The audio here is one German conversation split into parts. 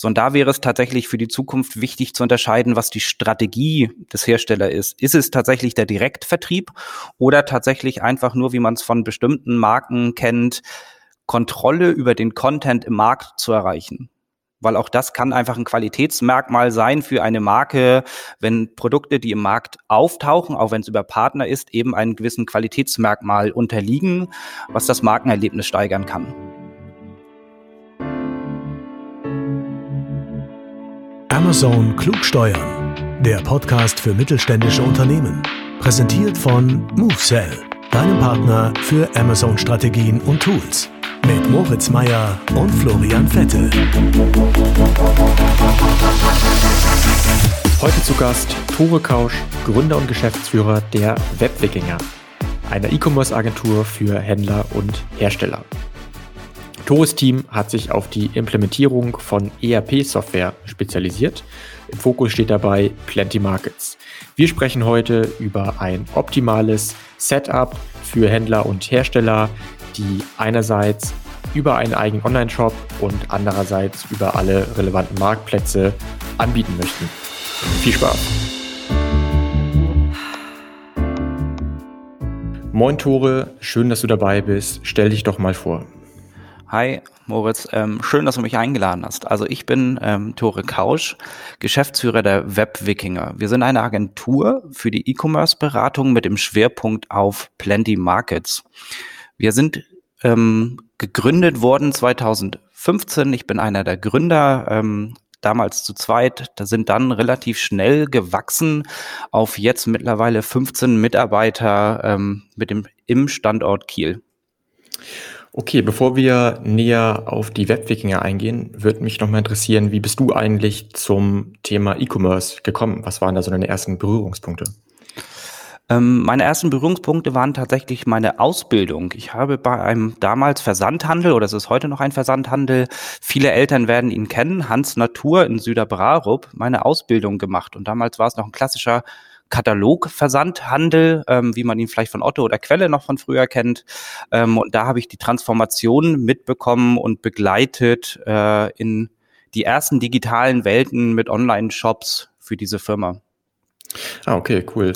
So, und da wäre es tatsächlich für die Zukunft wichtig zu unterscheiden, was die Strategie des Herstellers ist. Ist es tatsächlich der Direktvertrieb oder tatsächlich einfach nur, wie man es von bestimmten Marken kennt, Kontrolle über den Content im Markt zu erreichen? weil auch das kann einfach ein Qualitätsmerkmal sein für eine Marke, wenn Produkte, die im Markt auftauchen, auch wenn es über Partner ist, eben einem gewissen Qualitätsmerkmal unterliegen, was das Markenerlebnis steigern kann. Amazon Klugsteuern, der Podcast für mittelständische Unternehmen, präsentiert von MoveSell, deinem Partner für Amazon-Strategien und Tools mit Moritz Meyer und Florian Vettel. Heute zu Gast Tore Kausch, Gründer und Geschäftsführer der Webwikinger, einer E-Commerce-Agentur für Händler und Hersteller. Tores Team hat sich auf die Implementierung von ERP-Software spezialisiert. Im Fokus steht dabei Plenty Markets. Wir sprechen heute über ein optimales Setup für Händler und Hersteller, die einerseits über einen eigenen Online-Shop und andererseits über alle relevanten Marktplätze anbieten möchten. Viel Spaß! Moin Tore, schön, dass du dabei bist. Stell dich doch mal vor. Hi Moritz, ähm, schön, dass du mich eingeladen hast. Also ich bin ähm, Tore Kausch, Geschäftsführer der Webwikinger. Wir sind eine Agentur für die E-Commerce-Beratung mit dem Schwerpunkt auf Plenty Markets. Wir sind ähm, gegründet worden 2015. Ich bin einer der Gründer, ähm, damals zu zweit. Da sind dann relativ schnell gewachsen auf jetzt mittlerweile 15 Mitarbeiter ähm, mit dem im Standort Kiel. Okay, bevor wir näher auf die Webwikinger eingehen, würde mich noch mal interessieren, wie bist du eigentlich zum Thema E-Commerce gekommen? Was waren da so deine ersten Berührungspunkte? Ähm, meine ersten Berührungspunkte waren tatsächlich meine Ausbildung. Ich habe bei einem damals Versandhandel, oder es ist heute noch ein Versandhandel, viele Eltern werden ihn kennen, Hans Natur in Süderbrarup, meine Ausbildung gemacht. Und damals war es noch ein klassischer Katalogversandhandel, ähm, wie man ihn vielleicht von Otto oder Quelle noch von früher kennt. Ähm, und da habe ich die Transformation mitbekommen und begleitet äh, in die ersten digitalen Welten mit Online-Shops für diese Firma. Ah, okay, cool.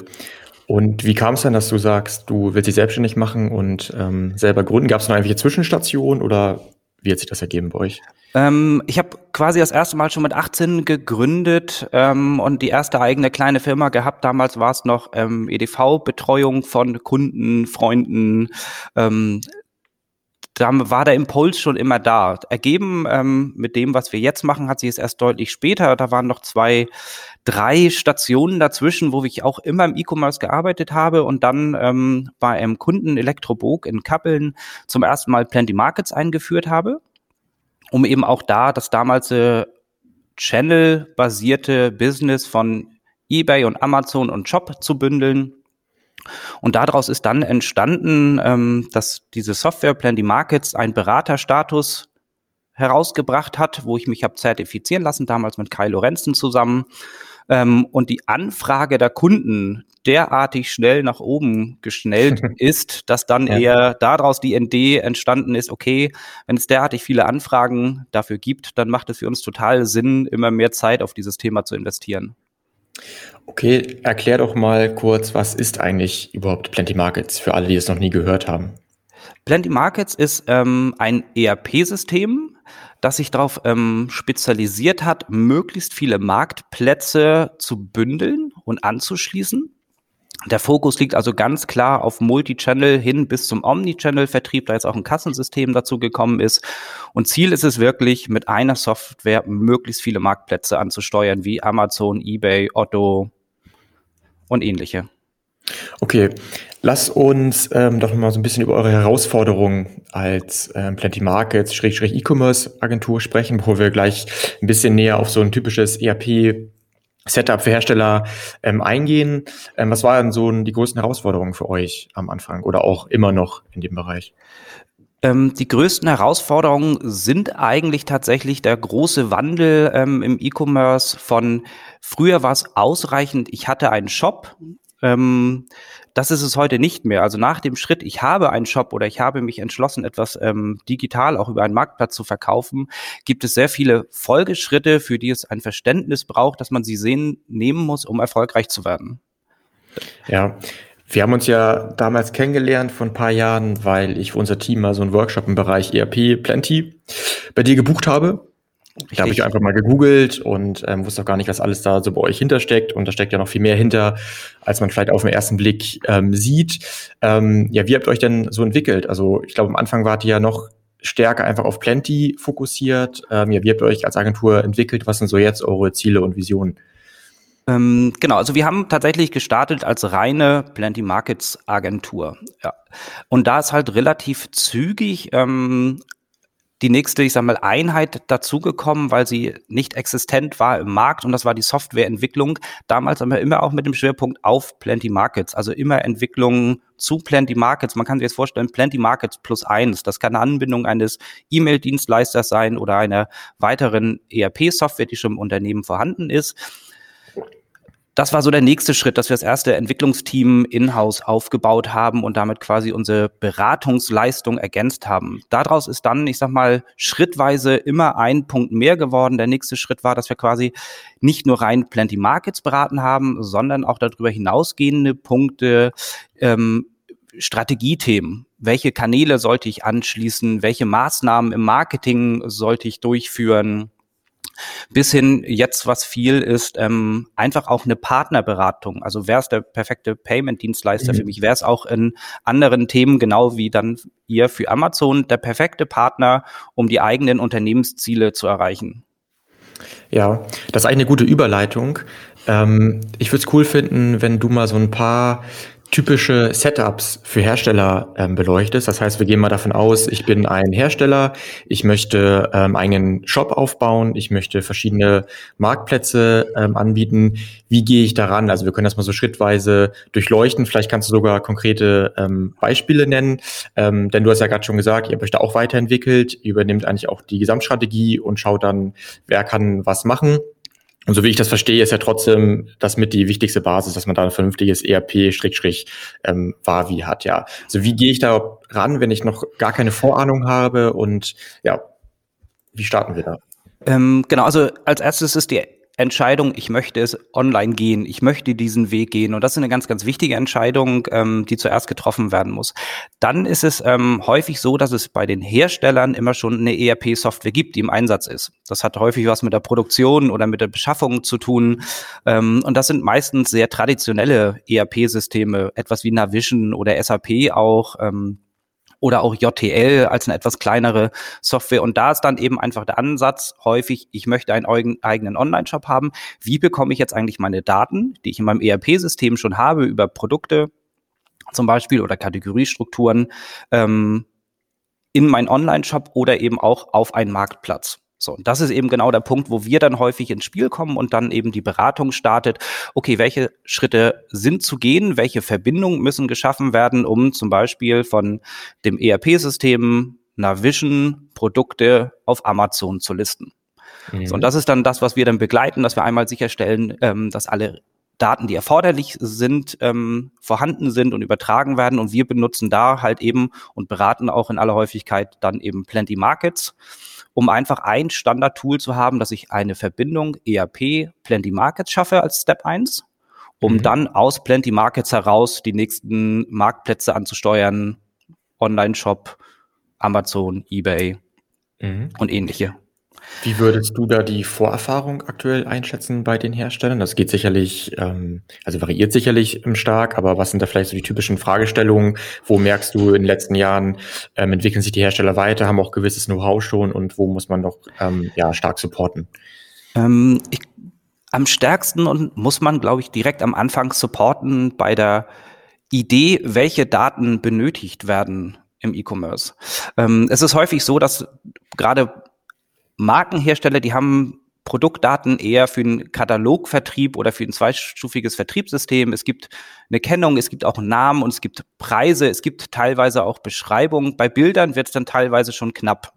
Und wie kam es dann, dass du sagst, du willst dich selbstständig machen und ähm, selber gründen? Gab es noch irgendwelche Zwischenstationen oder wie hat sich das ergeben bei euch? Ähm, ich habe quasi das erste Mal schon mit 18 gegründet ähm, und die erste eigene kleine Firma gehabt. Damals war es noch ähm, EDV-Betreuung von Kunden, Freunden, ähm, da war der Impuls schon immer da. Ergeben ähm, mit dem, was wir jetzt machen, hat sich es erst deutlich später. Da waren noch zwei, drei Stationen dazwischen, wo ich auch immer im E-Commerce gearbeitet habe und dann ähm, bei einem Kunden Elektrobog in Kappeln zum ersten Mal Plenty Markets eingeführt habe, um eben auch da das damals äh, Channel-basierte Business von eBay und Amazon und Shop zu bündeln und daraus ist dann entstanden, ähm, dass diese Software die Markets einen Beraterstatus herausgebracht hat, wo ich mich habe zertifizieren lassen, damals mit Kai Lorenzen zusammen. Ähm, und die Anfrage der Kunden derartig schnell nach oben geschnellt ist, dass dann ja. eher daraus die ND entstanden ist, okay, wenn es derartig viele Anfragen dafür gibt, dann macht es für uns total Sinn, immer mehr Zeit auf dieses Thema zu investieren. Okay, erklär doch mal kurz, was ist eigentlich überhaupt Plenty Markets für alle, die es noch nie gehört haben? Plenty Markets ist ähm, ein ERP-System, das sich darauf ähm, spezialisiert hat, möglichst viele Marktplätze zu bündeln und anzuschließen. Der Fokus liegt also ganz klar auf Multichannel hin bis zum Omnichannel-Vertrieb, da jetzt auch ein Kassensystem dazu gekommen ist. Und Ziel ist es wirklich, mit einer Software möglichst viele Marktplätze anzusteuern, wie Amazon, eBay, Otto und ähnliche. Okay, lass uns ähm, doch mal so ein bisschen über eure Herausforderungen als ähm, Plenty Markets, E-Commerce Agentur sprechen, bevor wir gleich ein bisschen näher auf so ein typisches ERP Setup für Hersteller ähm, eingehen. Ähm, was waren so die größten Herausforderungen für euch am Anfang oder auch immer noch in dem Bereich? Ähm, die größten Herausforderungen sind eigentlich tatsächlich der große Wandel ähm, im E-Commerce von früher war es ausreichend, ich hatte einen Shop, Ähm, das ist es heute nicht mehr. Also nach dem Schritt, ich habe einen Shop oder ich habe mich entschlossen, etwas ähm, digital auch über einen Marktplatz zu verkaufen, gibt es sehr viele Folgeschritte, für die es ein Verständnis braucht, dass man sie sehen, nehmen muss, um erfolgreich zu werden. Ja, wir haben uns ja damals kennengelernt vor ein paar Jahren, weil ich für unser Team mal so einen Workshop im Bereich ERP Plenty bei dir gebucht habe. Richtig. Da habe ich einfach mal gegoogelt und ähm, wusste auch gar nicht, was alles da so bei euch hintersteckt. Und da steckt ja noch viel mehr hinter, als man vielleicht auf den ersten Blick ähm, sieht. Ähm, ja, wie habt ihr euch denn so entwickelt? Also ich glaube, am Anfang wart ihr ja noch stärker einfach auf Plenty fokussiert. Ähm, ja, wie habt ihr euch als Agentur entwickelt? Was sind so jetzt eure Ziele und Visionen? Ähm, genau, also wir haben tatsächlich gestartet als reine Plenty Markets Agentur. Ja. Und da ist halt relativ zügig ähm, die nächste, ich sag mal, Einheit dazugekommen, weil sie nicht existent war im Markt und das war die Softwareentwicklung. Damals aber immer auch mit dem Schwerpunkt auf Plenty Markets, also immer Entwicklungen zu Plenty Markets. Man kann sich jetzt vorstellen, Plenty Markets plus eins. Das kann eine Anbindung eines E-Mail-Dienstleisters sein oder einer weiteren ERP-Software, die schon im Unternehmen vorhanden ist das war so der nächste Schritt, dass wir das erste Entwicklungsteam in-house aufgebaut haben und damit quasi unsere Beratungsleistung ergänzt haben. Daraus ist dann, ich sag mal, schrittweise immer ein Punkt mehr geworden. Der nächste Schritt war, dass wir quasi nicht nur rein Plenty Markets beraten haben, sondern auch darüber hinausgehende Punkte, ähm, Strategiethemen. Welche Kanäle sollte ich anschließen? Welche Maßnahmen im Marketing sollte ich durchführen? Bis hin jetzt, was viel ist, ähm, einfach auch eine Partnerberatung. Also wer ist der perfekte Payment-Dienstleister mhm. für mich? Wer ist auch in anderen Themen, genau wie dann ihr für Amazon, der perfekte Partner, um die eigenen Unternehmensziele zu erreichen? Ja, das ist eigentlich eine gute Überleitung. Ähm, ich würde es cool finden, wenn du mal so ein paar typische Setups für Hersteller ähm, beleuchtest. Das heißt, wir gehen mal davon aus, ich bin ein Hersteller, ich möchte ähm, einen Shop aufbauen, ich möchte verschiedene Marktplätze ähm, anbieten. Wie gehe ich daran? Also wir können das mal so schrittweise durchleuchten. Vielleicht kannst du sogar konkrete ähm, Beispiele nennen, ähm, denn du hast ja gerade schon gesagt, ihr habt euch da auch weiterentwickelt, ihr übernimmt eigentlich auch die Gesamtstrategie und schaut dann, wer kann was machen. Und so wie ich das verstehe, ist ja trotzdem das mit die wichtigste Basis, dass man da ein vernünftiges ERP-Wavi ähm, hat, ja. Also wie gehe ich da ran, wenn ich noch gar keine Vorahnung habe und ja, wie starten wir da? Ähm, genau, also als erstes ist die Entscheidung, ich möchte es online gehen, ich möchte diesen Weg gehen. Und das ist eine ganz, ganz wichtige Entscheidung, ähm, die zuerst getroffen werden muss. Dann ist es ähm, häufig so, dass es bei den Herstellern immer schon eine ERP-Software gibt, die im Einsatz ist. Das hat häufig was mit der Produktion oder mit der Beschaffung zu tun. Ähm, und das sind meistens sehr traditionelle ERP-Systeme, etwas wie Navision oder SAP auch. Ähm, oder auch JTL als eine etwas kleinere Software. Und da ist dann eben einfach der Ansatz häufig, ich möchte einen eigenen Online-Shop haben. Wie bekomme ich jetzt eigentlich meine Daten, die ich in meinem ERP-System schon habe, über Produkte zum Beispiel oder Kategoriestrukturen, ähm, in meinen Online-Shop oder eben auch auf einen Marktplatz. So, und das ist eben genau der Punkt, wo wir dann häufig ins Spiel kommen und dann eben die Beratung startet. Okay, welche Schritte sind zu gehen? Welche Verbindungen müssen geschaffen werden, um zum Beispiel von dem ERP-System Navision Produkte auf Amazon zu listen? Mhm. So, und das ist dann das, was wir dann begleiten, dass wir einmal sicherstellen, ähm, dass alle Daten, die erforderlich sind, ähm, vorhanden sind und übertragen werden. Und wir benutzen da halt eben und beraten auch in aller Häufigkeit dann eben Plenty Markets um einfach ein Standard-Tool zu haben, dass ich eine Verbindung ERP Plenty Markets schaffe als Step 1, um mhm. dann aus Plenty Markets heraus die nächsten Marktplätze anzusteuern, Online-Shop, Amazon, eBay mhm. und ähnliche. Wie würdest du da die Vorerfahrung aktuell einschätzen bei den Herstellern? Das geht sicherlich, ähm, also variiert sicherlich stark, aber was sind da vielleicht so die typischen Fragestellungen? Wo merkst du in den letzten Jahren, ähm, entwickeln sich die Hersteller weiter, haben auch gewisses Know-how schon und wo muss man noch ähm, ja, stark supporten? Ähm, ich, am stärksten und muss man, glaube ich, direkt am Anfang supporten bei der Idee, welche Daten benötigt werden im E-Commerce. Ähm, es ist häufig so, dass gerade Markenhersteller, die haben Produktdaten eher für einen Katalogvertrieb oder für ein zweistufiges Vertriebssystem. Es gibt eine Kennung, es gibt auch Namen und es gibt Preise, es gibt teilweise auch Beschreibungen. Bei Bildern wird es dann teilweise schon knapp.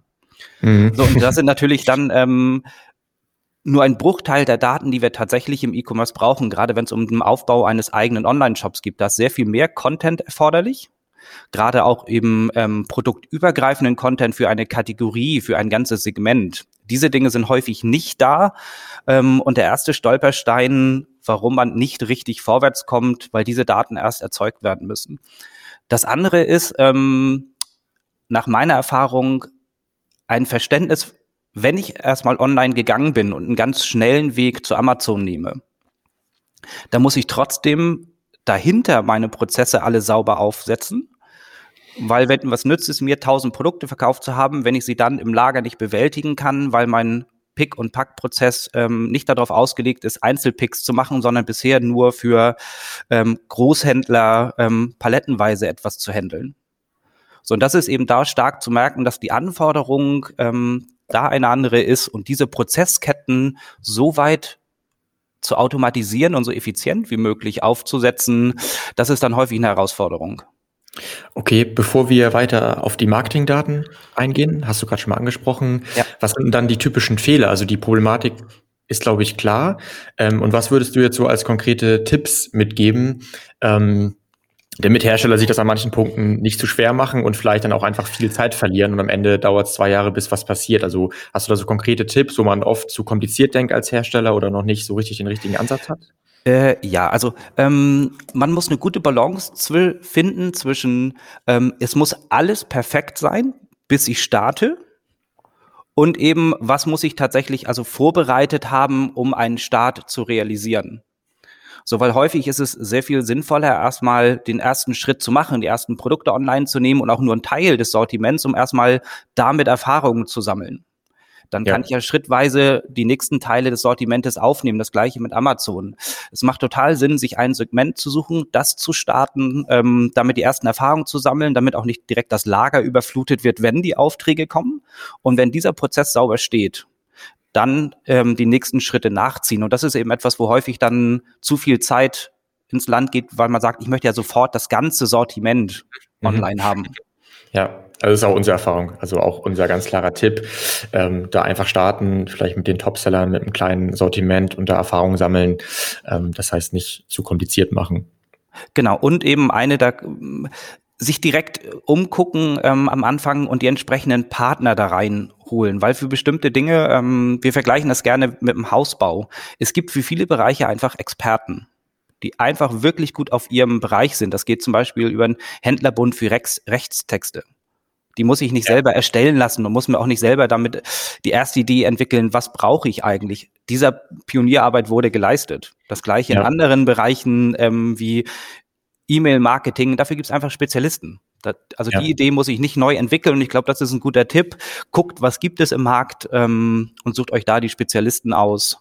Mhm. So, und das sind natürlich dann ähm, nur ein Bruchteil der Daten, die wir tatsächlich im E-Commerce brauchen, gerade wenn es um den Aufbau eines eigenen Online-Shops gibt. Da ist sehr viel mehr Content erforderlich. Gerade auch eben ähm, produktübergreifenden Content für eine Kategorie, für ein ganzes Segment. Diese Dinge sind häufig nicht da. Ähm, und der erste Stolperstein, warum man nicht richtig vorwärts kommt, weil diese Daten erst erzeugt werden müssen. Das andere ist, ähm, nach meiner Erfahrung, ein Verständnis wenn ich erstmal online gegangen bin und einen ganz schnellen Weg zu Amazon nehme, dann muss ich trotzdem dahinter meine Prozesse alle sauber aufsetzen. Weil wenn was nützt es mir, tausend Produkte verkauft zu haben, wenn ich sie dann im Lager nicht bewältigen kann, weil mein Pick- und Pack-Prozess ähm, nicht darauf ausgelegt ist, Einzelpicks zu machen, sondern bisher nur für ähm, Großhändler ähm, palettenweise etwas zu handeln. So, und das ist eben da stark zu merken, dass die Anforderung ähm, da eine andere ist und diese Prozessketten so weit zu automatisieren und so effizient wie möglich aufzusetzen, das ist dann häufig eine Herausforderung. Okay, bevor wir weiter auf die Marketingdaten eingehen, hast du gerade schon mal angesprochen, ja. was sind dann die typischen Fehler? Also die Problematik ist, glaube ich, klar. Ähm, und was würdest du jetzt so als konkrete Tipps mitgeben, ähm, damit Hersteller sich das an manchen Punkten nicht zu schwer machen und vielleicht dann auch einfach viel Zeit verlieren und am Ende dauert es zwei Jahre, bis was passiert. Also hast du da so konkrete Tipps, wo man oft zu kompliziert denkt als Hersteller oder noch nicht so richtig den richtigen Ansatz hat? Äh, ja, also ähm, man muss eine gute Balance finden zwischen, ähm, es muss alles perfekt sein, bis ich starte. Und eben, was muss ich tatsächlich also vorbereitet haben, um einen Start zu realisieren? So, weil häufig ist es sehr viel sinnvoller, erstmal den ersten Schritt zu machen, die ersten Produkte online zu nehmen und auch nur einen Teil des Sortiments, um erstmal damit Erfahrungen zu sammeln. Dann ja. kann ich ja schrittweise die nächsten Teile des Sortimentes aufnehmen. Das gleiche mit Amazon. Es macht total Sinn, sich ein Segment zu suchen, das zu starten, ähm, damit die ersten Erfahrungen zu sammeln, damit auch nicht direkt das Lager überflutet wird, wenn die Aufträge kommen. Und wenn dieser Prozess sauber steht, dann ähm, die nächsten Schritte nachziehen. Und das ist eben etwas, wo häufig dann zu viel Zeit ins Land geht, weil man sagt, ich möchte ja sofort das ganze Sortiment mhm. online haben. Ja, also das ist auch unsere Erfahrung, also auch unser ganz klarer Tipp. Ähm, da einfach starten, vielleicht mit den Topsellern, mit einem kleinen Sortiment und da Erfahrung sammeln. Ähm, das heißt nicht zu kompliziert machen. Genau, und eben eine da sich direkt umgucken ähm, am Anfang und die entsprechenden Partner da reinholen, weil für bestimmte Dinge, ähm, wir vergleichen das gerne mit dem Hausbau. Es gibt für viele Bereiche einfach Experten, die einfach wirklich gut auf ihrem Bereich sind. Das geht zum Beispiel über einen Händlerbund für Rex Rechtstexte. Die muss ich nicht ja. selber erstellen lassen und muss mir auch nicht selber damit die erste Idee entwickeln, was brauche ich eigentlich. Dieser Pionierarbeit wurde geleistet. Das gleiche ja. in anderen Bereichen ähm, wie E-Mail-Marketing. Dafür gibt es einfach Spezialisten. Das, also ja. die Idee muss ich nicht neu entwickeln und ich glaube, das ist ein guter Tipp. Guckt, was gibt es im Markt ähm, und sucht euch da die Spezialisten aus,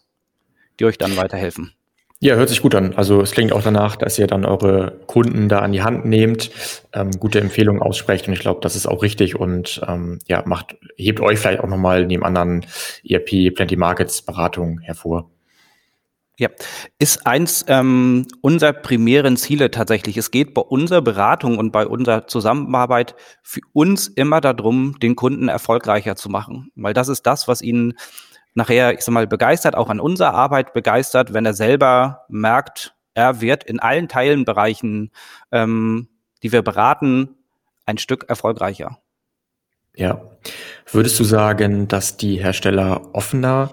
die euch dann weiterhelfen. Ja, hört sich gut an. Also es klingt auch danach, dass ihr dann eure Kunden da an die Hand nehmt, ähm, gute Empfehlungen aussprecht und ich glaube, das ist auch richtig und ähm, ja, macht, hebt euch vielleicht auch nochmal neben anderen ERP, Plenty Markets Beratungen hervor. Ja, ist eins ähm, unserer primären Ziele tatsächlich. Es geht bei unserer Beratung und bei unserer Zusammenarbeit für uns immer darum, den Kunden erfolgreicher zu machen, weil das ist das, was ihn nachher, ich sag mal, begeistert, auch an unserer Arbeit begeistert, wenn er selber merkt, er wird in allen Teilenbereichen, ähm, die wir beraten, ein Stück erfolgreicher. Ja. Würdest du sagen, dass die Hersteller offener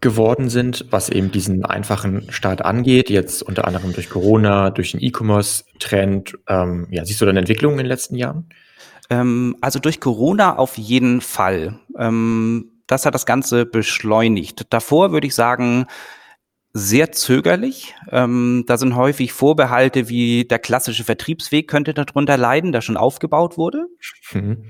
geworden sind, was eben diesen einfachen Start angeht, jetzt unter anderem durch Corona, durch den E-Commerce-Trend? Ähm, ja, siehst du dann Entwicklungen in den letzten Jahren? Ähm, also durch Corona auf jeden Fall. Ähm, das hat das Ganze beschleunigt. Davor würde ich sagen, sehr zögerlich. Ähm, da sind häufig Vorbehalte wie der klassische Vertriebsweg könnte darunter leiden, der schon aufgebaut wurde. Mhm.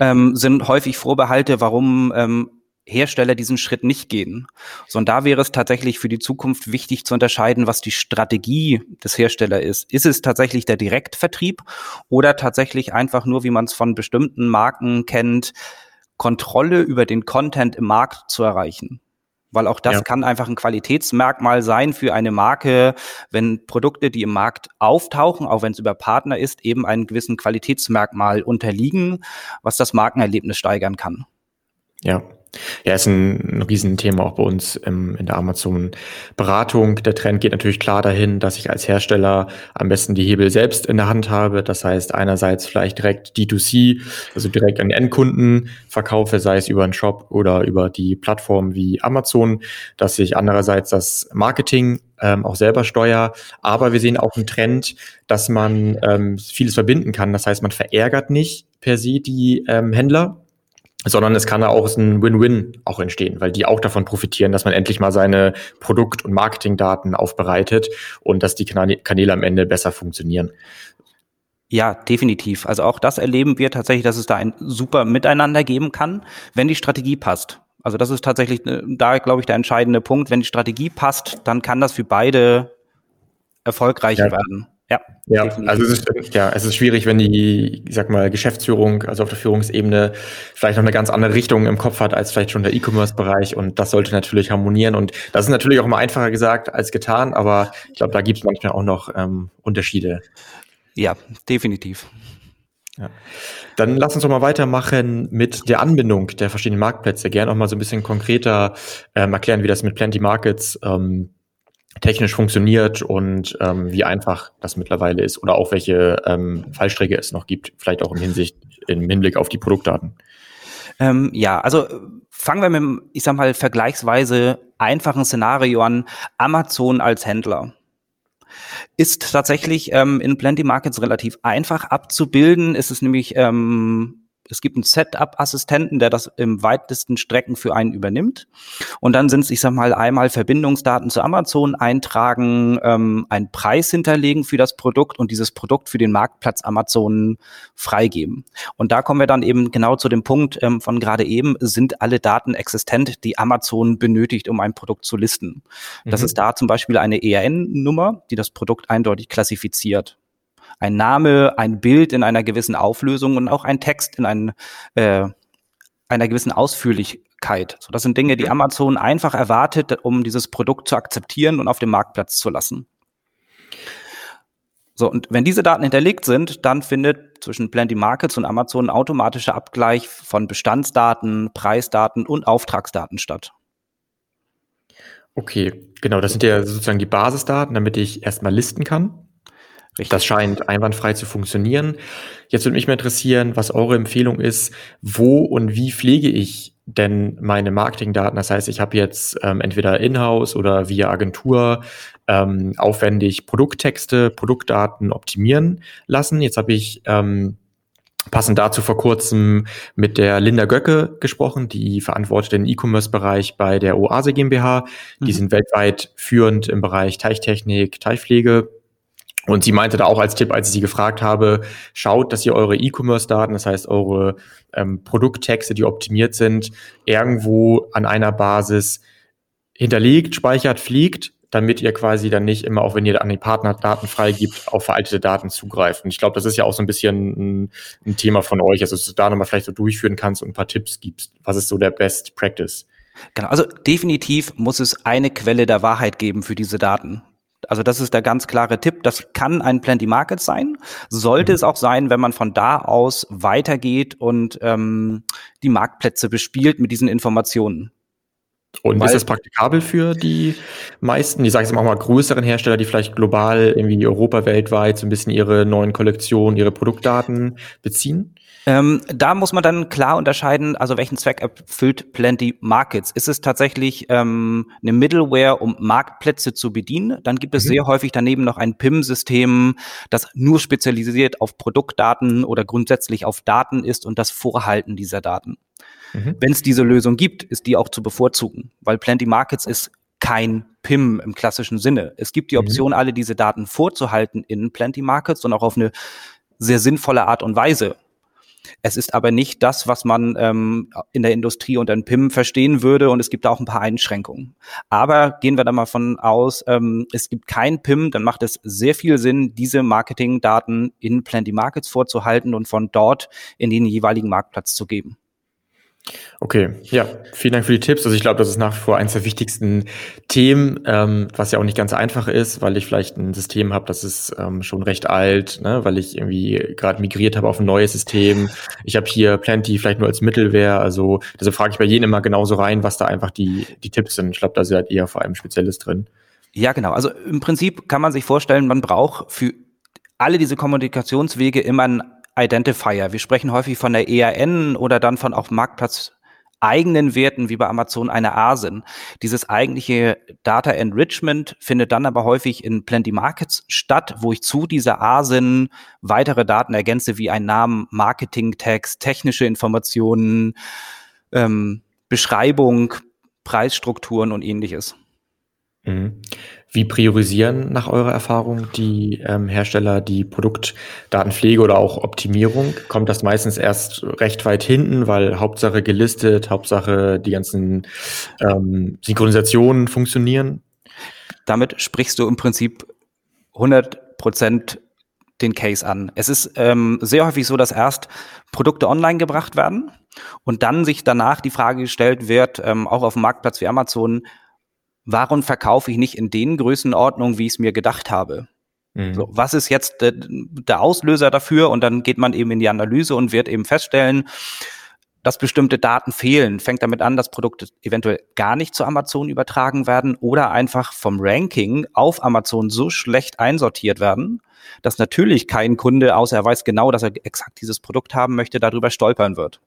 Ähm, sind häufig Vorbehalte, warum ähm, Hersteller diesen Schritt nicht gehen. Sondern da wäre es tatsächlich für die Zukunft wichtig zu unterscheiden, was die Strategie des Herstellers ist. Ist es tatsächlich der Direktvertrieb oder tatsächlich einfach nur, wie man es von bestimmten Marken kennt, Kontrolle über den Content im Markt zu erreichen? Weil auch das ja. kann einfach ein Qualitätsmerkmal sein für eine Marke, wenn Produkte, die im Markt auftauchen, auch wenn es über Partner ist, eben einem gewissen Qualitätsmerkmal unterliegen, was das Markenerlebnis steigern kann. Ja, Ja, ist ein, ein Riesenthema auch bei uns im, in der Amazon-Beratung. Der Trend geht natürlich klar dahin, dass ich als Hersteller am besten die Hebel selbst in der Hand habe. Das heißt, einerseits vielleicht direkt D2C, also direkt an Endkunden verkaufe, sei es über einen Shop oder über die Plattform wie Amazon, dass ich andererseits das Marketing ähm, auch selber steuere. Aber wir sehen auch einen Trend, dass man ähm, vieles verbinden kann. Das heißt, man verärgert nicht per se die ähm, Händler, sondern es kann auch ein Win-Win auch entstehen, weil die auch davon profitieren, dass man endlich mal seine Produkt- und Marketingdaten aufbereitet und dass die Kanäle am Ende besser funktionieren. Ja, definitiv. Also auch das erleben wir tatsächlich, dass es da ein super Miteinander geben kann, wenn die Strategie passt. Also das ist tatsächlich äh, da, glaube ich, der entscheidende Punkt. Wenn die Strategie passt, dann kann das für beide erfolgreich ja. werden. Ja, ja also es ist, ja, es ist schwierig, wenn die, ich sag mal, Geschäftsführung, also auf der Führungsebene, vielleicht noch eine ganz andere Richtung im Kopf hat als vielleicht schon der E-Commerce-Bereich und das sollte natürlich harmonieren und das ist natürlich auch immer einfacher gesagt als getan, aber ich glaube, da gibt es manchmal auch noch ähm, Unterschiede. Ja, definitiv. Ja. Dann lass uns doch mal weitermachen mit der Anbindung der verschiedenen Marktplätze. Gerne auch mal so ein bisschen konkreter ähm, erklären, wie das mit Plenty Markets ähm, technisch funktioniert und ähm, wie einfach das mittlerweile ist oder auch welche ähm, Fallstricke es noch gibt, vielleicht auch im Hinsicht, im Hinblick auf die Produktdaten. Ähm, ja, also fangen wir mit dem, ich sag mal, vergleichsweise einfachen Szenario an. Amazon als Händler ist tatsächlich ähm, in Plenty Markets relativ einfach abzubilden. Es ist nämlich ähm, es gibt einen Setup-Assistenten, der das im weitesten Strecken für einen übernimmt. Und dann sind es, ich sag mal, einmal Verbindungsdaten zu Amazon eintragen, ähm, einen Preis hinterlegen für das Produkt und dieses Produkt für den Marktplatz Amazon freigeben. Und da kommen wir dann eben genau zu dem Punkt ähm, von gerade eben, sind alle Daten existent, die Amazon benötigt, um ein Produkt zu listen. Mhm. Das ist da zum Beispiel eine ERN-Nummer, die das Produkt eindeutig klassifiziert ein Name, ein Bild in einer gewissen Auflösung und auch ein Text in ein, äh, einer gewissen Ausführlichkeit. So, das sind Dinge, die Amazon einfach erwartet, um dieses Produkt zu akzeptieren und auf dem Marktplatz zu lassen. So, und wenn diese Daten hinterlegt sind, dann findet zwischen Plenty Markets und Amazon ein automatischer Abgleich von Bestandsdaten, Preisdaten und Auftragsdaten statt. Okay, genau, das sind ja sozusagen die Basisdaten, damit ich erstmal listen kann. Richtig. Das scheint einwandfrei zu funktionieren. Jetzt würde mich mal interessieren, was eure Empfehlung ist. Wo und wie pflege ich denn meine Marketingdaten? Das heißt, ich habe jetzt ähm, entweder in-house oder via Agentur ähm, aufwendig Produkttexte, Produktdaten optimieren lassen. Jetzt habe ich ähm, passend dazu vor kurzem mit der Linda Göcke gesprochen, die verantwortet den E-Commerce-Bereich bei der Oase GmbH. Die mhm. sind weltweit führend im Bereich Teichtechnik, Teichpflege und sie meinte da auch als Tipp, als ich sie gefragt habe, schaut, dass ihr eure E-Commerce-Daten, das heißt eure ähm, Produkttexte, die optimiert sind, irgendwo an einer Basis hinterlegt, speichert, fliegt, damit ihr quasi dann nicht immer, auch wenn ihr an die Partner Daten freigibt, auf veraltete Daten zugreift. Und ich glaube, das ist ja auch so ein bisschen ein, ein Thema von euch, also dass du da nochmal vielleicht so durchführen kannst und ein paar Tipps gibst. Was ist so der Best Practice? Genau, also definitiv muss es eine Quelle der Wahrheit geben für diese Daten. Also das ist der ganz klare Tipp. Das kann ein Plenty Market sein. Sollte mhm. es auch sein, wenn man von da aus weitergeht und ähm, die Marktplätze bespielt mit diesen Informationen. Und Weil, ist das praktikabel für die meisten, ich sage jetzt auch mal größeren Hersteller, die vielleicht global irgendwie Europa weltweit so ein bisschen ihre neuen Kollektionen, ihre Produktdaten beziehen? Ähm, da muss man dann klar unterscheiden, also welchen Zweck erfüllt Plenty Markets. Ist es tatsächlich ähm, eine Middleware, um Marktplätze zu bedienen? Dann gibt es mhm. sehr häufig daneben noch ein PIM-System, das nur spezialisiert auf Produktdaten oder grundsätzlich auf Daten ist und das Vorhalten dieser Daten. Mhm. Wenn es diese Lösung gibt, ist die auch zu bevorzugen, weil Plenty Markets ist kein PIM im klassischen Sinne. Es gibt die mhm. Option, mhm. alle diese Daten vorzuhalten in Plenty Markets und auch auf eine sehr sinnvolle Art und Weise. Es ist aber nicht das, was man ähm, in der Industrie unter einem PIM verstehen würde und es gibt auch ein paar Einschränkungen. Aber gehen wir da mal von aus, ähm, es gibt kein PIM, dann macht es sehr viel Sinn, diese Marketingdaten in Plenty Markets vorzuhalten und von dort in den jeweiligen Marktplatz zu geben. Okay, ja, vielen Dank für die Tipps. Also ich glaube, das ist nach wie vor eines der wichtigsten Themen, ähm, was ja auch nicht ganz einfach ist, weil ich vielleicht ein System habe, das ist ähm, schon recht alt, ne, weil ich irgendwie gerade migriert habe auf ein neues System. Ich habe hier Plenty vielleicht nur als Mittelware. Also deshalb frage ich bei jedem immer genauso rein, was da einfach die, die Tipps sind. Ich glaube, da halt eher vor allem Spezielles drin. Ja, genau. Also im Prinzip kann man sich vorstellen, man braucht für alle diese Kommunikationswege immer ein Identifier. Wir sprechen häufig von der ERN oder dann von auch Marktplatz eigenen Werten wie bei Amazon eine ASIN. Dieses eigentliche Data Enrichment findet dann aber häufig in Plenty Markets statt, wo ich zu dieser ASIN weitere Daten ergänze wie ein Namen, Marketing-Text, technische Informationen, ähm, Beschreibung, Preisstrukturen und ähnliches. Mhm. Wie priorisieren nach eurer Erfahrung die ähm, Hersteller die Produktdatenpflege oder auch Optimierung? Kommt das meistens erst recht weit hinten, weil Hauptsache gelistet, Hauptsache die ganzen ähm, Synchronisationen funktionieren? Damit sprichst du im Prinzip 100 Prozent den Case an. Es ist ähm, sehr häufig so, dass erst Produkte online gebracht werden und dann sich danach die Frage gestellt wird, ähm, auch auf dem Marktplatz wie Amazon, warum verkaufe ich nicht in den Größenordnungen, wie ich es mir gedacht habe? Mhm. So, was ist jetzt der, der Auslöser dafür? Und dann geht man eben in die Analyse und wird eben feststellen, dass bestimmte Daten fehlen, fängt damit an, dass Produkte eventuell gar nicht zu Amazon übertragen werden oder einfach vom Ranking auf Amazon so schlecht einsortiert werden, dass natürlich kein Kunde, außer er weiß genau, dass er exakt dieses Produkt haben möchte, darüber stolpern wird.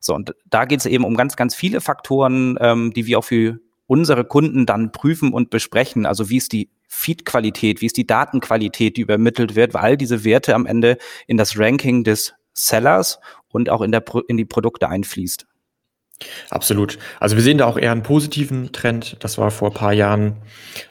So, und da geht es eben um ganz, ganz viele Faktoren, ähm, die wir auch für unsere Kunden dann prüfen und besprechen. Also wie ist die Feed-Qualität, wie ist die Datenqualität, die übermittelt wird, weil diese Werte am Ende in das Ranking des Sellers und auch in, der, in die Produkte einfließt. Absolut. Also wir sehen da auch eher einen positiven Trend. Das war vor ein paar Jahren,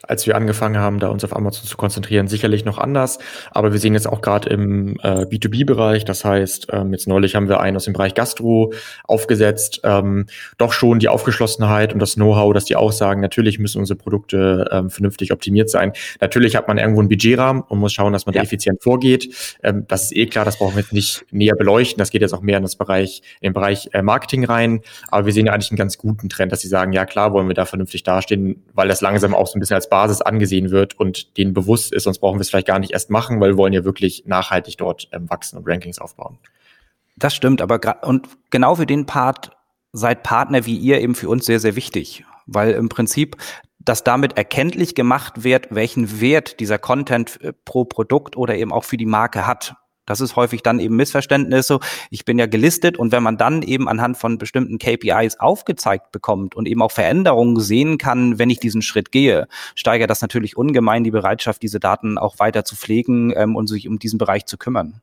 als wir angefangen haben, da uns auf Amazon zu konzentrieren, sicherlich noch anders. Aber wir sehen jetzt auch gerade im äh, B2B-Bereich, das heißt, ähm, jetzt neulich haben wir einen aus dem Bereich Gastro aufgesetzt, ähm, doch schon die Aufgeschlossenheit und das Know-how, dass die auch sagen, natürlich müssen unsere Produkte ähm, vernünftig optimiert sein. Natürlich hat man irgendwo einen Budgetrahmen und muss schauen, dass man ja. da effizient vorgeht. Ähm, das ist eh klar, das brauchen wir jetzt nicht näher beleuchten. Das geht jetzt auch mehr in das Bereich, in den Bereich äh, Marketing rein. Aber aber wir sehen ja eigentlich einen ganz guten Trend, dass sie sagen, ja klar wollen wir da vernünftig dastehen, weil das langsam auch so ein bisschen als Basis angesehen wird und denen bewusst ist, sonst brauchen wir es vielleicht gar nicht erst machen, weil wir wollen ja wirklich nachhaltig dort ähm, wachsen und Rankings aufbauen. Das stimmt, aber und genau für den Part seid Partner wie ihr eben für uns sehr, sehr wichtig, weil im Prinzip dass damit erkenntlich gemacht wird, welchen Wert dieser Content äh, pro Produkt oder eben auch für die Marke hat. Das ist häufig dann eben Missverständnisse. Ich bin ja gelistet und wenn man dann eben anhand von bestimmten KPIs aufgezeigt bekommt und eben auch Veränderungen sehen kann, wenn ich diesen Schritt gehe, steigert das natürlich ungemein die Bereitschaft, diese Daten auch weiter zu pflegen ähm, und sich um diesen Bereich zu kümmern.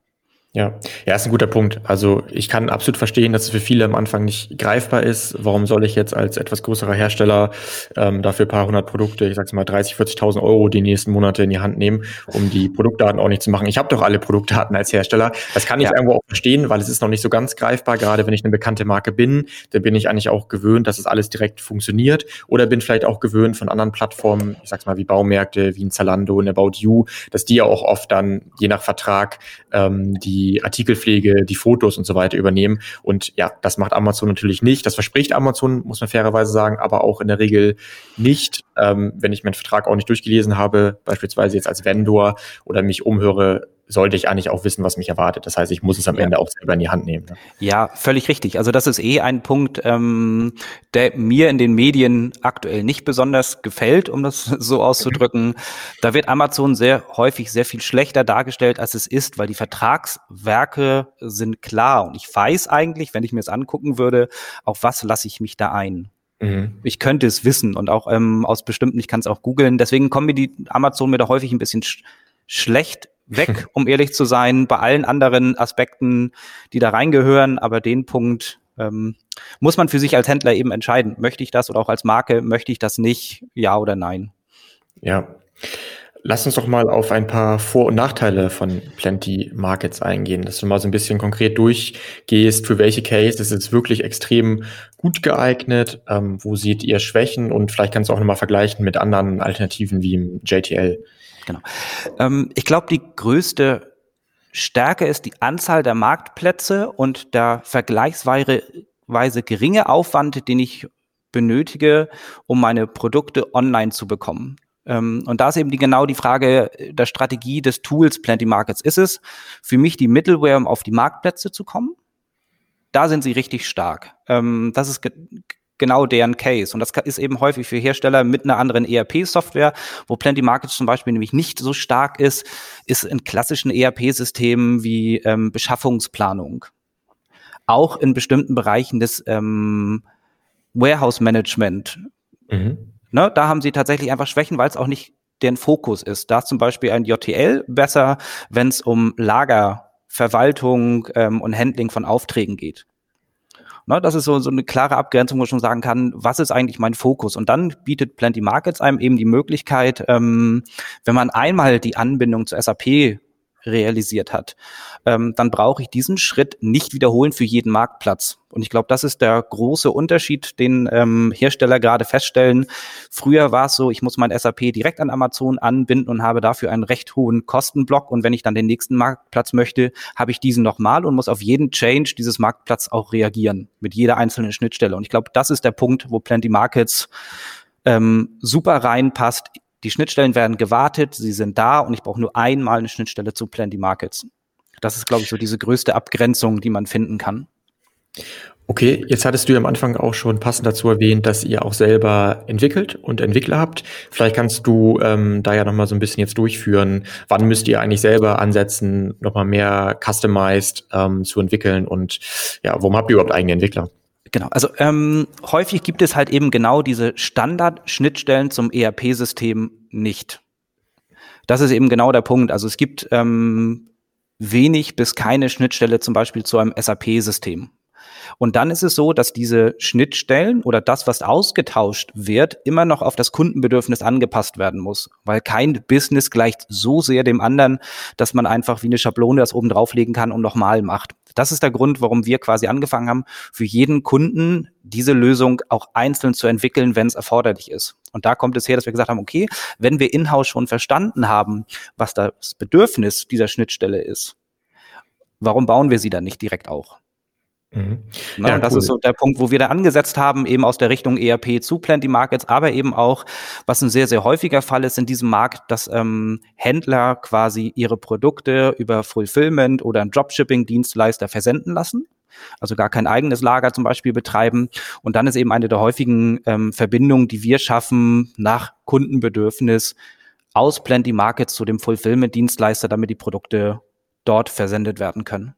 Ja, ja, ist ein guter Punkt. Also ich kann absolut verstehen, dass es für viele am Anfang nicht greifbar ist. Warum soll ich jetzt als etwas größerer Hersteller ähm, dafür ein paar hundert Produkte, ich sag's mal 30, 40.000 Euro die nächsten Monate in die Hand nehmen, um die Produktdaten auch nicht zu machen? Ich habe doch alle Produktdaten als Hersteller. Das kann ich ja. irgendwo auch verstehen, weil es ist noch nicht so ganz greifbar. Gerade wenn ich eine bekannte Marke bin, dann bin ich eigentlich auch gewöhnt, dass es alles direkt funktioniert. Oder bin vielleicht auch gewöhnt von anderen Plattformen, ich sag's mal wie Baumärkte, wie ein Zalando, ein About You, dass die ja auch oft dann je nach Vertrag ähm, die die Artikelpflege, die Fotos und so weiter übernehmen. Und ja, das macht Amazon natürlich nicht. Das verspricht Amazon, muss man fairerweise sagen, aber auch in der Regel nicht. Ähm, wenn ich meinen Vertrag auch nicht durchgelesen habe, beispielsweise jetzt als Vendor oder mich umhöre, sollte ich eigentlich auch wissen, was mich erwartet. Das heißt, ich muss es am ja. Ende auch selber in die Hand nehmen. Ne? Ja, völlig richtig. Also das ist eh ein Punkt, ähm, der mir in den Medien aktuell nicht besonders gefällt, um das so auszudrücken. Da wird Amazon sehr häufig sehr viel schlechter dargestellt, als es ist, weil die Vertragswerke sind klar. Und ich weiß eigentlich, wenn ich mir es angucken würde, auf was lasse ich mich da ein. Mhm. Ich könnte es wissen und auch ähm, aus bestimmten, ich kann es auch googeln. Deswegen kommen mir die Amazon mir da häufig ein bisschen sch schlecht weg, um ehrlich zu sein, bei allen anderen Aspekten, die da reingehören. Aber den Punkt ähm, muss man für sich als Händler eben entscheiden. Möchte ich das oder auch als Marke, möchte ich das nicht? Ja oder nein? Ja. Lass uns doch mal auf ein paar Vor- und Nachteile von Plenty Markets eingehen, dass du mal so ein bisschen konkret durchgehst, für welche Case ist es wirklich extrem gut geeignet, ähm, wo seht ihr Schwächen und vielleicht kannst du auch nochmal vergleichen mit anderen Alternativen wie im JTL. Genau. Ähm, ich glaube, die größte Stärke ist die Anzahl der Marktplätze und der vergleichsweise geringe Aufwand, den ich benötige, um meine Produkte online zu bekommen. Ähm, und da ist eben die, genau die Frage der Strategie des Tools Plenty Markets. Ist es für mich die Middleware, um auf die Marktplätze zu kommen? Da sind sie richtig stark. Ähm, das ist genau deren Case. Und das ist eben häufig für Hersteller mit einer anderen ERP-Software, wo Plenty Markets zum Beispiel nämlich nicht so stark ist, ist in klassischen ERP-Systemen wie ähm, Beschaffungsplanung. Auch in bestimmten Bereichen des ähm, Warehouse Management. Mhm. Ne, da haben sie tatsächlich einfach Schwächen, weil es auch nicht deren Fokus ist. Da ist zum Beispiel ein JTL besser, wenn es um Lagerverwaltung ähm, und Handling von Aufträgen geht. Ne, das ist so, so eine klare Abgrenzung, wo ich schon sagen kann, was ist eigentlich mein Fokus? Und dann bietet Plenty Markets einem eben die Möglichkeit, ähm, wenn man einmal die Anbindung zu SAP realisiert hat, ähm, dann brauche ich diesen Schritt nicht wiederholen für jeden Marktplatz. Und ich glaube, das ist der große Unterschied, den ähm, Hersteller gerade feststellen. Früher war es so, ich muss mein SAP direkt an Amazon anbinden und habe dafür einen recht hohen Kostenblock. Und wenn ich dann den nächsten Marktplatz möchte, habe ich diesen nochmal und muss auf jeden Change dieses Marktplatz auch reagieren mit jeder einzelnen Schnittstelle. Und ich glaube, das ist der Punkt, wo Plenty Markets ähm, super reinpasst die Schnittstellen werden gewartet, sie sind da und ich brauche nur einmal eine Schnittstelle zu Plenty Markets. Das ist, glaube ich, so diese größte Abgrenzung, die man finden kann. Okay, jetzt hattest du ja am Anfang auch schon passend dazu erwähnt, dass ihr auch selber entwickelt und Entwickler habt. Vielleicht kannst du ähm, da ja nochmal so ein bisschen jetzt durchführen. Wann müsst ihr eigentlich selber ansetzen, nochmal mehr customized ähm, zu entwickeln und ja, warum habt ihr überhaupt eigene Entwickler? Genau, also ähm, häufig gibt es halt eben genau diese Standard-Schnittstellen zum ERP-System nicht. Das ist eben genau der Punkt. Also es gibt ähm, wenig bis keine Schnittstelle zum Beispiel zu einem SAP-System. Und dann ist es so, dass diese Schnittstellen oder das, was ausgetauscht wird, immer noch auf das Kundenbedürfnis angepasst werden muss, weil kein Business gleicht so sehr dem anderen, dass man einfach wie eine Schablone das oben drauflegen kann und nochmal macht. Das ist der Grund, warum wir quasi angefangen haben, für jeden Kunden diese Lösung auch einzeln zu entwickeln, wenn es erforderlich ist. Und da kommt es her, dass wir gesagt haben, okay, wenn wir in-house schon verstanden haben, was das Bedürfnis dieser Schnittstelle ist, warum bauen wir sie dann nicht direkt auch? Mhm. Na, ja, das cool. ist so der Punkt, wo wir da angesetzt haben, eben aus der Richtung ERP zu Plenty Markets, aber eben auch, was ein sehr, sehr häufiger Fall ist in diesem Markt, dass ähm, Händler quasi ihre Produkte über Fulfillment oder einen Dropshipping-Dienstleister versenden lassen. Also gar kein eigenes Lager zum Beispiel betreiben. Und dann ist eben eine der häufigen ähm, Verbindungen, die wir schaffen nach Kundenbedürfnis aus Plenty Markets zu dem Fulfillment-Dienstleister, damit die Produkte dort versendet werden können.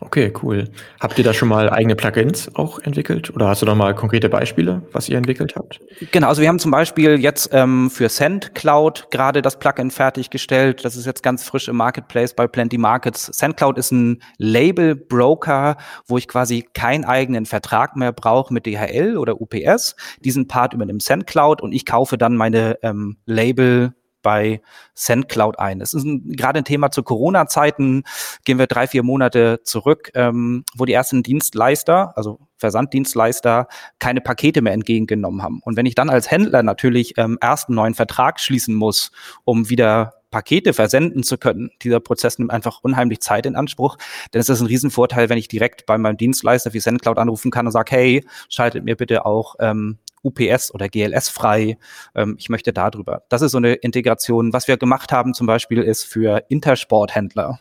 Okay, cool. Habt ihr da schon mal eigene Plugins auch entwickelt? Oder hast du da mal konkrete Beispiele, was ihr entwickelt habt? Genau, also wir haben zum Beispiel jetzt ähm, für SendCloud gerade das Plugin fertiggestellt. Das ist jetzt ganz frisch im Marketplace bei Plenty Markets. SendCloud ist ein Label-Broker, wo ich quasi keinen eigenen Vertrag mehr brauche mit DHL oder UPS. Diesen Part übernimmt SendCloud und ich kaufe dann meine ähm, Label bei SendCloud ein. Das ist ein, gerade ein Thema zu Corona-Zeiten. Gehen wir drei, vier Monate zurück, ähm, wo die ersten Dienstleister, also Versanddienstleister, keine Pakete mehr entgegengenommen haben. Und wenn ich dann als Händler natürlich ähm, erst einen neuen Vertrag schließen muss, um wieder Pakete versenden zu können. Dieser Prozess nimmt einfach unheimlich Zeit in Anspruch. Denn es ist ein Riesenvorteil, wenn ich direkt bei meinem Dienstleister wie SendCloud anrufen kann und sage, hey, schaltet mir bitte auch ähm, UPS oder GLS frei. Ähm, ich möchte darüber. Das ist so eine Integration. Was wir gemacht haben zum Beispiel ist für Intersporthändler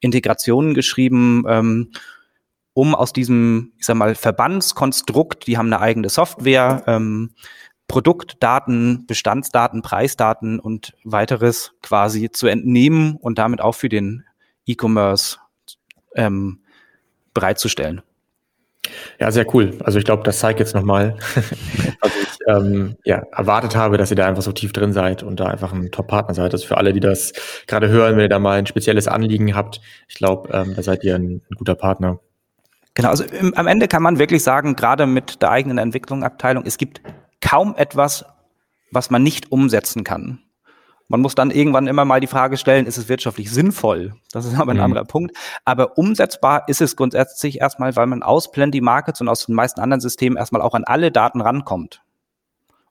Integrationen geschrieben, ähm, um aus diesem, ich sag mal, Verbandskonstrukt, die haben eine eigene Software, ähm, Produktdaten, Bestandsdaten, Preisdaten und weiteres quasi zu entnehmen und damit auch für den E-Commerce ähm, bereitzustellen. Ja, sehr cool. Also ich glaube, das zeigt jetzt nochmal, was ich ähm, ja, erwartet habe, dass ihr da einfach so tief drin seid und da einfach ein Top-Partner seid. Das ist für alle, die das gerade hören, wenn ihr da mal ein spezielles Anliegen habt. Ich glaube, ähm, da seid ihr ein, ein guter Partner. Genau, also im, am Ende kann man wirklich sagen, gerade mit der eigenen Entwicklungsabteilung, es gibt kaum etwas, was man nicht umsetzen kann. Man muss dann irgendwann immer mal die Frage stellen, ist es wirtschaftlich sinnvoll? Das ist aber ein mhm. anderer Punkt. Aber umsetzbar ist es grundsätzlich erstmal, weil man aus Plenty Markets und aus den meisten anderen Systemen erstmal auch an alle Daten rankommt.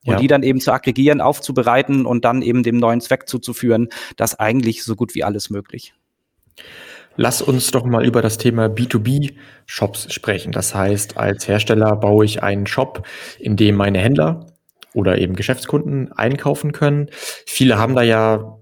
Und ja. die dann eben zu aggregieren, aufzubereiten und dann eben dem neuen Zweck zuzuführen, das eigentlich so gut wie alles möglich. Lass uns doch mal über das Thema B2B-Shops sprechen. Das heißt, als Hersteller baue ich einen Shop, in dem meine Händler oder eben Geschäftskunden einkaufen können. Viele haben da ja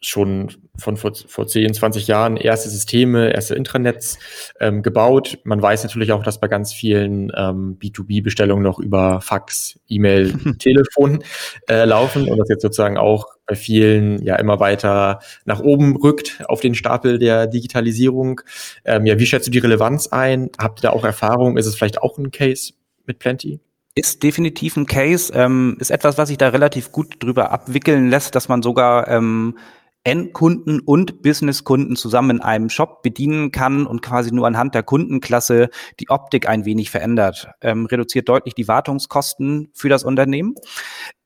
schon von vor, vor 10, 20 Jahren erste Systeme, erste Intranets ähm, gebaut. Man weiß natürlich auch, dass bei ganz vielen ähm, B2B-Bestellungen noch über Fax, E-Mail, Telefon äh, laufen und das jetzt sozusagen auch bei vielen ja immer weiter nach oben rückt auf den Stapel der Digitalisierung. Ähm, ja, wie schätzt du die Relevanz ein? Habt ihr da auch Erfahrung? Ist es vielleicht auch ein Case mit Plenty? Ist definitiv ein Case, ähm, ist etwas, was sich da relativ gut drüber abwickeln lässt, dass man sogar ähm, Endkunden und Businesskunden zusammen in einem Shop bedienen kann und quasi nur anhand der Kundenklasse die Optik ein wenig verändert. Ähm, reduziert deutlich die Wartungskosten für das Unternehmen.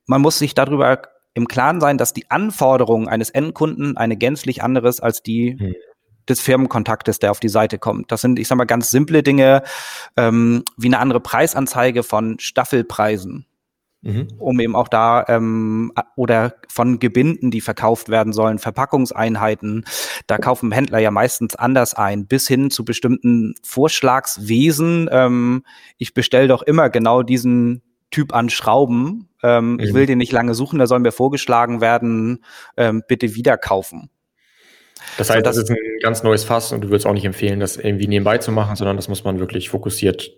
Man muss sich darüber im Klaren sein, dass die Anforderungen eines Endkunden eine gänzlich anderes als die hm. Des Firmenkontaktes, der auf die Seite kommt. Das sind, ich sag mal, ganz simple Dinge, ähm, wie eine andere Preisanzeige von Staffelpreisen mhm. um eben auch da ähm, oder von Gebinden, die verkauft werden sollen, Verpackungseinheiten. Da kaufen Händler ja meistens anders ein, bis hin zu bestimmten Vorschlagswesen. Ähm, ich bestelle doch immer genau diesen Typ an Schrauben. Ähm, mhm. Ich will den nicht lange suchen, da soll mir vorgeschlagen werden, ähm, bitte wieder kaufen. Das heißt, so, das, das ist ein ganz neues Fass und du würdest auch nicht empfehlen, das irgendwie nebenbei zu machen, sondern das muss man wirklich fokussiert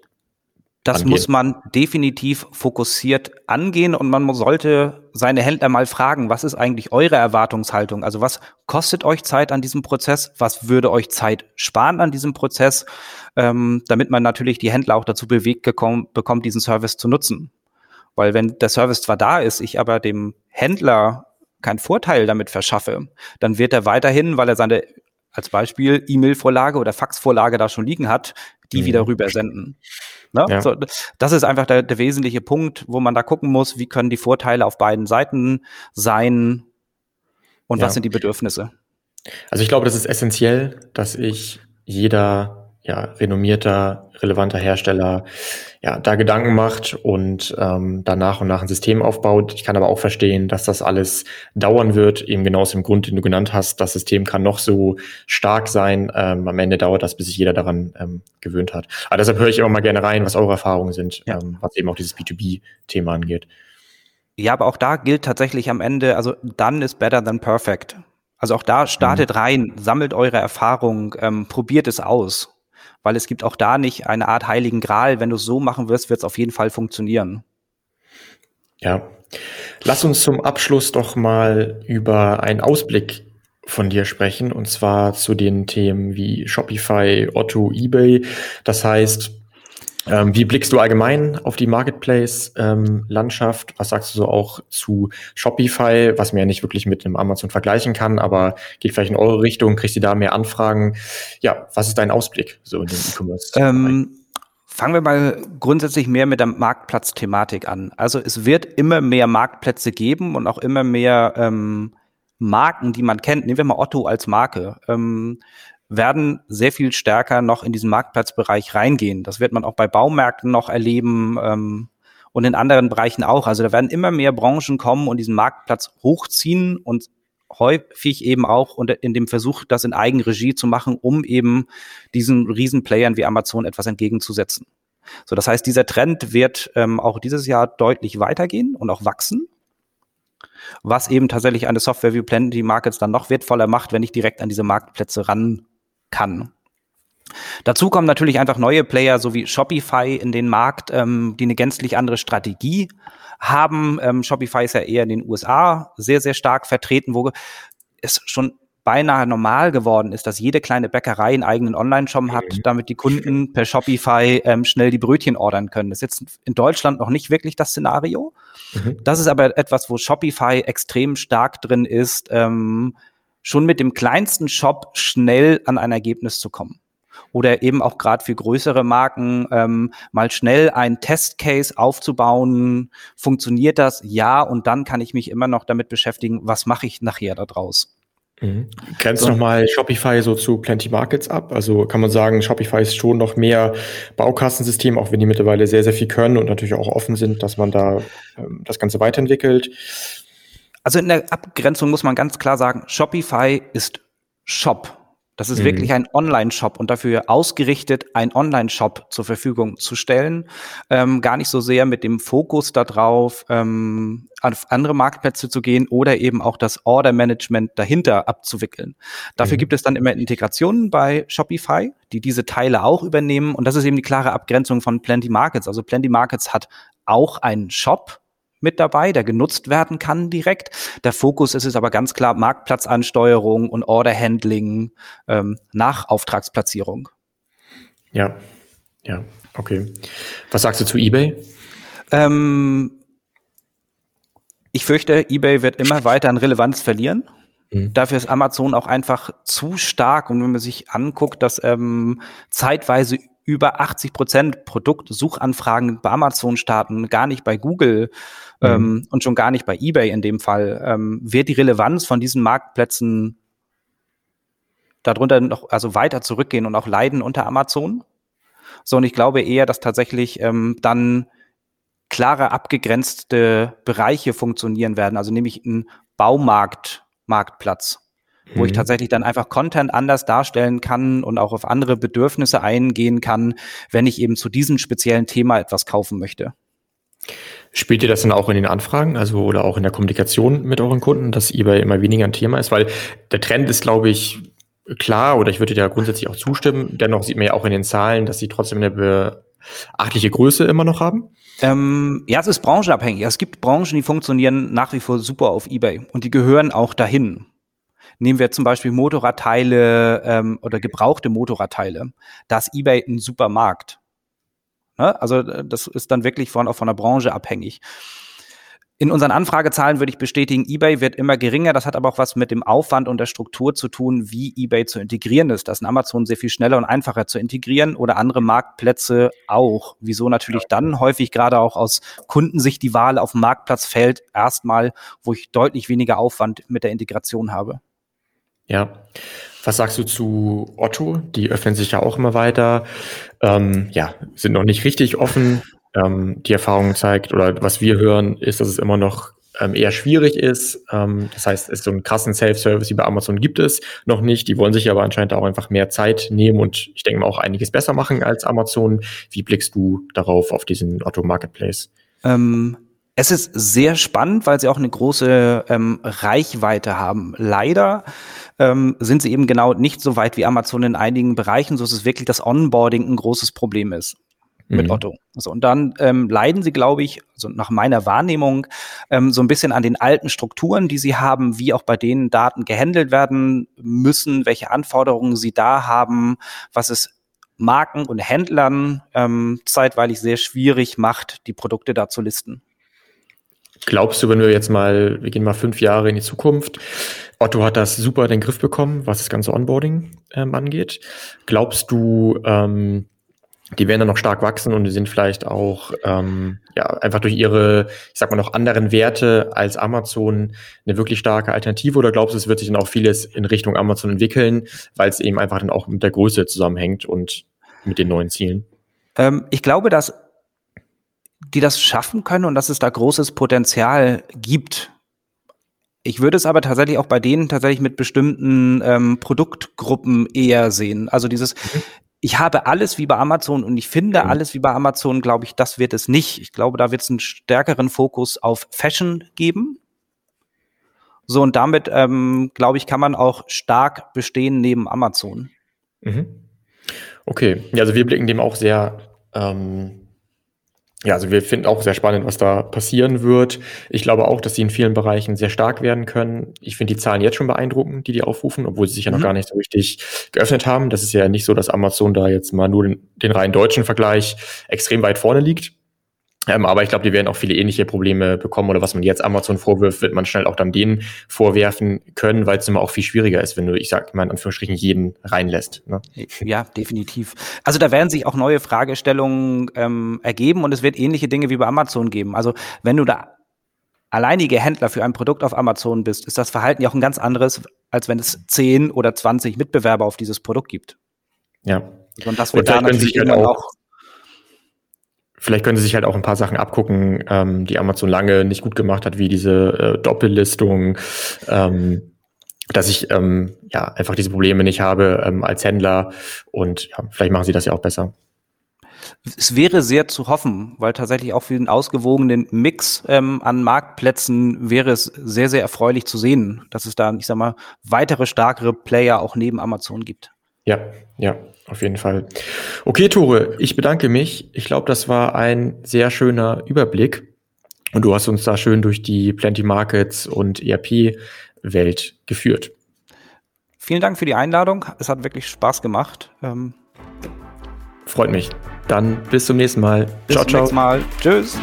das angehen. muss man definitiv fokussiert angehen und man sollte seine Händler mal fragen, was ist eigentlich eure Erwartungshaltung? Also was kostet euch Zeit an diesem Prozess? Was würde euch Zeit sparen an diesem Prozess? Ähm, damit man natürlich die Händler auch dazu bewegt gekommen, bekommt, diesen Service zu nutzen. Weil wenn der Service zwar da ist, ich aber dem Händler keinen Vorteil damit verschaffe, dann wird er weiterhin, weil er seine als Beispiel E-Mail-Vorlage oder Fax-Vorlage da schon liegen hat, die mhm. wieder rübersenden. Ne? Ja. So, das ist einfach der, der wesentliche Punkt, wo man da gucken muss, wie können die Vorteile auf beiden Seiten sein und ja. was sind die Bedürfnisse. Also ich glaube, das ist essentiell, dass ich jeder ja, renommierter, relevanter Hersteller ja, da Gedanken macht und ähm, da nach und nach ein System aufbaut. Ich kann aber auch verstehen, dass das alles dauern wird, eben genau aus dem Grund, den du genannt hast. Das System kann noch so stark sein. Ähm, am Ende dauert das, bis sich jeder daran ähm, gewöhnt hat. Aber deshalb höre ich immer mal gerne rein, was eure Erfahrungen sind, ja. ähm, was eben auch dieses B2B-Thema angeht. Ja, aber auch da gilt tatsächlich am Ende, also done is better than perfect. Also auch da startet mhm. rein, sammelt eure Erfahrung, ähm, probiert es aus weil es gibt auch da nicht eine Art heiligen Gral. Wenn du es so machen wirst, wird es auf jeden Fall funktionieren. Ja. Lass uns zum Abschluss doch mal über einen Ausblick von dir sprechen, und zwar zu den Themen wie Shopify, Otto, eBay. Das heißt, ähm, wie blickst du allgemein auf die Marketplace-Landschaft? Ähm, was sagst du so auch zu Shopify, was man ja nicht wirklich mit einem Amazon vergleichen kann, aber geht vielleicht in eure Richtung, kriegst du da mehr Anfragen? Ja, was ist dein Ausblick so in den E-Commerce? Ähm, fangen wir mal grundsätzlich mehr mit der Marktplatzthematik an. Also es wird immer mehr Marktplätze geben und auch immer mehr ähm, Marken, die man kennt. Nehmen wir mal Otto als Marke. Ähm, werden sehr viel stärker noch in diesen Marktplatzbereich reingehen. Das wird man auch bei Baumärkten noch erleben ähm, und in anderen Bereichen auch. Also da werden immer mehr Branchen kommen und diesen Marktplatz hochziehen und häufig eben auch unter, in dem Versuch, das in Eigenregie zu machen, um eben diesen Riesenplayern wie Amazon etwas entgegenzusetzen. So, das heißt, dieser Trend wird ähm, auch dieses Jahr deutlich weitergehen und auch wachsen was eben tatsächlich eine Software wie Plenty Markets dann noch wertvoller macht, wenn ich direkt an diese Marktplätze ran kann. Dazu kommen natürlich einfach neue Player, so wie Shopify in den Markt, ähm, die eine gänzlich andere Strategie haben. Ähm, Shopify ist ja eher in den USA sehr, sehr stark vertreten, wo es schon beinahe normal geworden ist, dass jede kleine Bäckerei einen eigenen Online-Shop hat, mhm. damit die Kunden per Shopify ähm, schnell die Brötchen ordern können. Das ist jetzt in Deutschland noch nicht wirklich das Szenario. Mhm. Das ist aber etwas, wo Shopify extrem stark drin ist, ähm, schon mit dem kleinsten Shop schnell an ein Ergebnis zu kommen. Oder eben auch gerade für größere Marken ähm, mal schnell ein Testcase aufzubauen. Funktioniert das? Ja, und dann kann ich mich immer noch damit beschäftigen, was mache ich nachher daraus. Mhm. Grenzt so. nochmal Shopify so zu Plenty Markets ab? Also kann man sagen, Shopify ist schon noch mehr Baukastensystem, auch wenn die mittlerweile sehr, sehr viel können und natürlich auch offen sind, dass man da ähm, das Ganze weiterentwickelt. Also in der Abgrenzung muss man ganz klar sagen, Shopify ist Shop. Das ist mhm. wirklich ein Online-Shop und dafür ausgerichtet, einen Online-Shop zur Verfügung zu stellen. Ähm, gar nicht so sehr mit dem Fokus darauf, ähm, auf andere Marktplätze zu gehen oder eben auch das Order-Management dahinter abzuwickeln. Dafür mhm. gibt es dann immer Integrationen bei Shopify, die diese Teile auch übernehmen. Und das ist eben die klare Abgrenzung von Plenty Markets. Also Plenty Markets hat auch einen Shop, mit dabei, der genutzt werden kann direkt. Der Fokus ist es aber ganz klar Marktplatzansteuerung und Orderhandling ähm, nach Auftragsplatzierung. Ja, ja, okay. Was sagst du zu eBay? Ähm, ich fürchte, eBay wird immer weiter an Relevanz verlieren. Mhm. Dafür ist Amazon auch einfach zu stark. Und wenn man sich anguckt, dass ähm, zeitweise über 80 Prozent Produktsuchanfragen bei Amazon starten, gar nicht bei Google mhm. ähm, und schon gar nicht bei eBay in dem Fall, ähm, wird die Relevanz von diesen Marktplätzen darunter noch also weiter zurückgehen und auch leiden unter Amazon. So, und ich glaube eher, dass tatsächlich ähm, dann klare abgegrenzte Bereiche funktionieren werden, also nämlich ein Baumarkt-Marktplatz wo mhm. ich tatsächlich dann einfach Content anders darstellen kann und auch auf andere Bedürfnisse eingehen kann, wenn ich eben zu diesem speziellen Thema etwas kaufen möchte. Spielt ihr das dann auch in den Anfragen, also oder auch in der Kommunikation mit euren Kunden, dass eBay immer weniger ein Thema ist? Weil der Trend ist, glaube ich, klar, oder ich würde dir grundsätzlich auch zustimmen. Dennoch sieht man ja auch in den Zahlen, dass sie trotzdem eine beachtliche Größe immer noch haben. Ähm, ja, es ist branchenabhängig. Es gibt Branchen, die funktionieren nach wie vor super auf eBay und die gehören auch dahin. Nehmen wir zum Beispiel Motorradteile ähm, oder gebrauchte Motorradteile. Da ist eBay ein super Markt. Ne? Also äh, das ist dann wirklich von, auch von der Branche abhängig. In unseren Anfragezahlen würde ich bestätigen, eBay wird immer geringer. Das hat aber auch was mit dem Aufwand und der Struktur zu tun, wie eBay zu integrieren ist. Das ist in Amazon sehr viel schneller und einfacher zu integrieren oder andere Marktplätze auch. Wieso natürlich dann häufig gerade auch aus Kundensicht die Wahl auf dem Marktplatz fällt, erstmal, wo ich deutlich weniger Aufwand mit der Integration habe. Ja. Was sagst du zu Otto? Die öffnen sich ja auch immer weiter. Ähm, ja, sind noch nicht richtig offen. Ähm, die Erfahrung zeigt, oder was wir hören, ist, dass es immer noch ähm, eher schwierig ist. Ähm, das heißt, es so einen krassen Self-Service wie bei Amazon gibt es noch nicht. Die wollen sich aber anscheinend auch einfach mehr Zeit nehmen und ich denke mal auch einiges besser machen als Amazon. Wie blickst du darauf, auf diesen Otto Marketplace? Ähm, es ist sehr spannend, weil sie auch eine große ähm, Reichweite haben. Leider ähm, sind sie eben genau nicht so weit wie Amazon in einigen Bereichen, so dass es wirklich das Onboarding ein großes Problem ist mit mhm. Otto. Also, und dann ähm, leiden sie, glaube ich, also nach meiner Wahrnehmung, ähm, so ein bisschen an den alten Strukturen, die sie haben, wie auch bei denen Daten gehandelt werden müssen, welche Anforderungen sie da haben, was es Marken und Händlern ähm, zeitweilig sehr schwierig macht, die Produkte da zu listen. Glaubst du, wenn wir jetzt mal, wir gehen mal fünf Jahre in die Zukunft, Otto hat das super in den Griff bekommen, was das ganze Onboarding ähm, angeht. Glaubst du, ähm, die werden dann noch stark wachsen und die sind vielleicht auch ähm, ja einfach durch ihre, ich sag mal noch anderen Werte als Amazon eine wirklich starke Alternative oder glaubst du, es wird sich dann auch vieles in Richtung Amazon entwickeln, weil es eben einfach dann auch mit der Größe zusammenhängt und mit den neuen Zielen? Ähm, ich glaube, dass die das schaffen können und dass es da großes Potenzial gibt. Ich würde es aber tatsächlich auch bei denen tatsächlich mit bestimmten ähm, Produktgruppen eher sehen. Also dieses, mhm. ich habe alles wie bei Amazon und ich finde mhm. alles wie bei Amazon, glaube ich, das wird es nicht. Ich glaube, da wird es einen stärkeren Fokus auf Fashion geben. So, und damit, ähm, glaube ich, kann man auch stark bestehen neben Amazon. Mhm. Okay, ja, also wir blicken dem auch sehr ähm, ja, also wir finden auch sehr spannend, was da passieren wird. Ich glaube auch, dass sie in vielen Bereichen sehr stark werden können. Ich finde die Zahlen jetzt schon beeindruckend, die die aufrufen, obwohl sie sich ja noch mhm. gar nicht so richtig geöffnet haben. Das ist ja nicht so, dass Amazon da jetzt mal nur den, den rein deutschen Vergleich extrem weit vorne liegt. Ähm, aber ich glaube, die werden auch viele ähnliche Probleme bekommen oder was man jetzt Amazon vorwirft, wird man schnell auch dann denen vorwerfen können, weil es immer auch viel schwieriger ist, wenn du, ich sag mal in Anführungsstrichen, jeden reinlässt. Ne? Ja, definitiv. Also da werden sich auch neue Fragestellungen ähm, ergeben und es wird ähnliche Dinge wie bei Amazon geben. Also wenn du da alleinige Händler für ein Produkt auf Amazon bist, ist das Verhalten ja auch ein ganz anderes, als wenn es 10 oder 20 Mitbewerber auf dieses Produkt gibt. Ja. Und das wird und da natürlich halt auch, auch Vielleicht können sie sich halt auch ein paar Sachen abgucken, ähm, die Amazon lange nicht gut gemacht hat, wie diese äh, Doppellistung. Ähm, dass ich ähm, ja einfach diese Probleme nicht habe ähm, als Händler und ja, vielleicht machen sie das ja auch besser. Es wäre sehr zu hoffen, weil tatsächlich auch für den ausgewogenen Mix ähm, an Marktplätzen wäre es sehr, sehr erfreulich zu sehen, dass es da, ich sag mal, weitere stärkere Player auch neben Amazon gibt. Ja, ja, auf jeden Fall. Okay, Tore, ich bedanke mich. Ich glaube, das war ein sehr schöner Überblick. Und du hast uns da schön durch die Plenty Markets und ERP-Welt geführt. Vielen Dank für die Einladung. Es hat wirklich Spaß gemacht. Ähm Freut mich. Dann bis zum nächsten Mal. Bis ciao, zum ciao. nächsten Mal. Tschüss.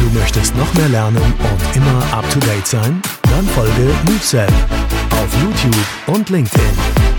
Du möchtest noch mehr lernen und immer up to date sein? Dann folge MoveSell auf YouTube und LinkedIn.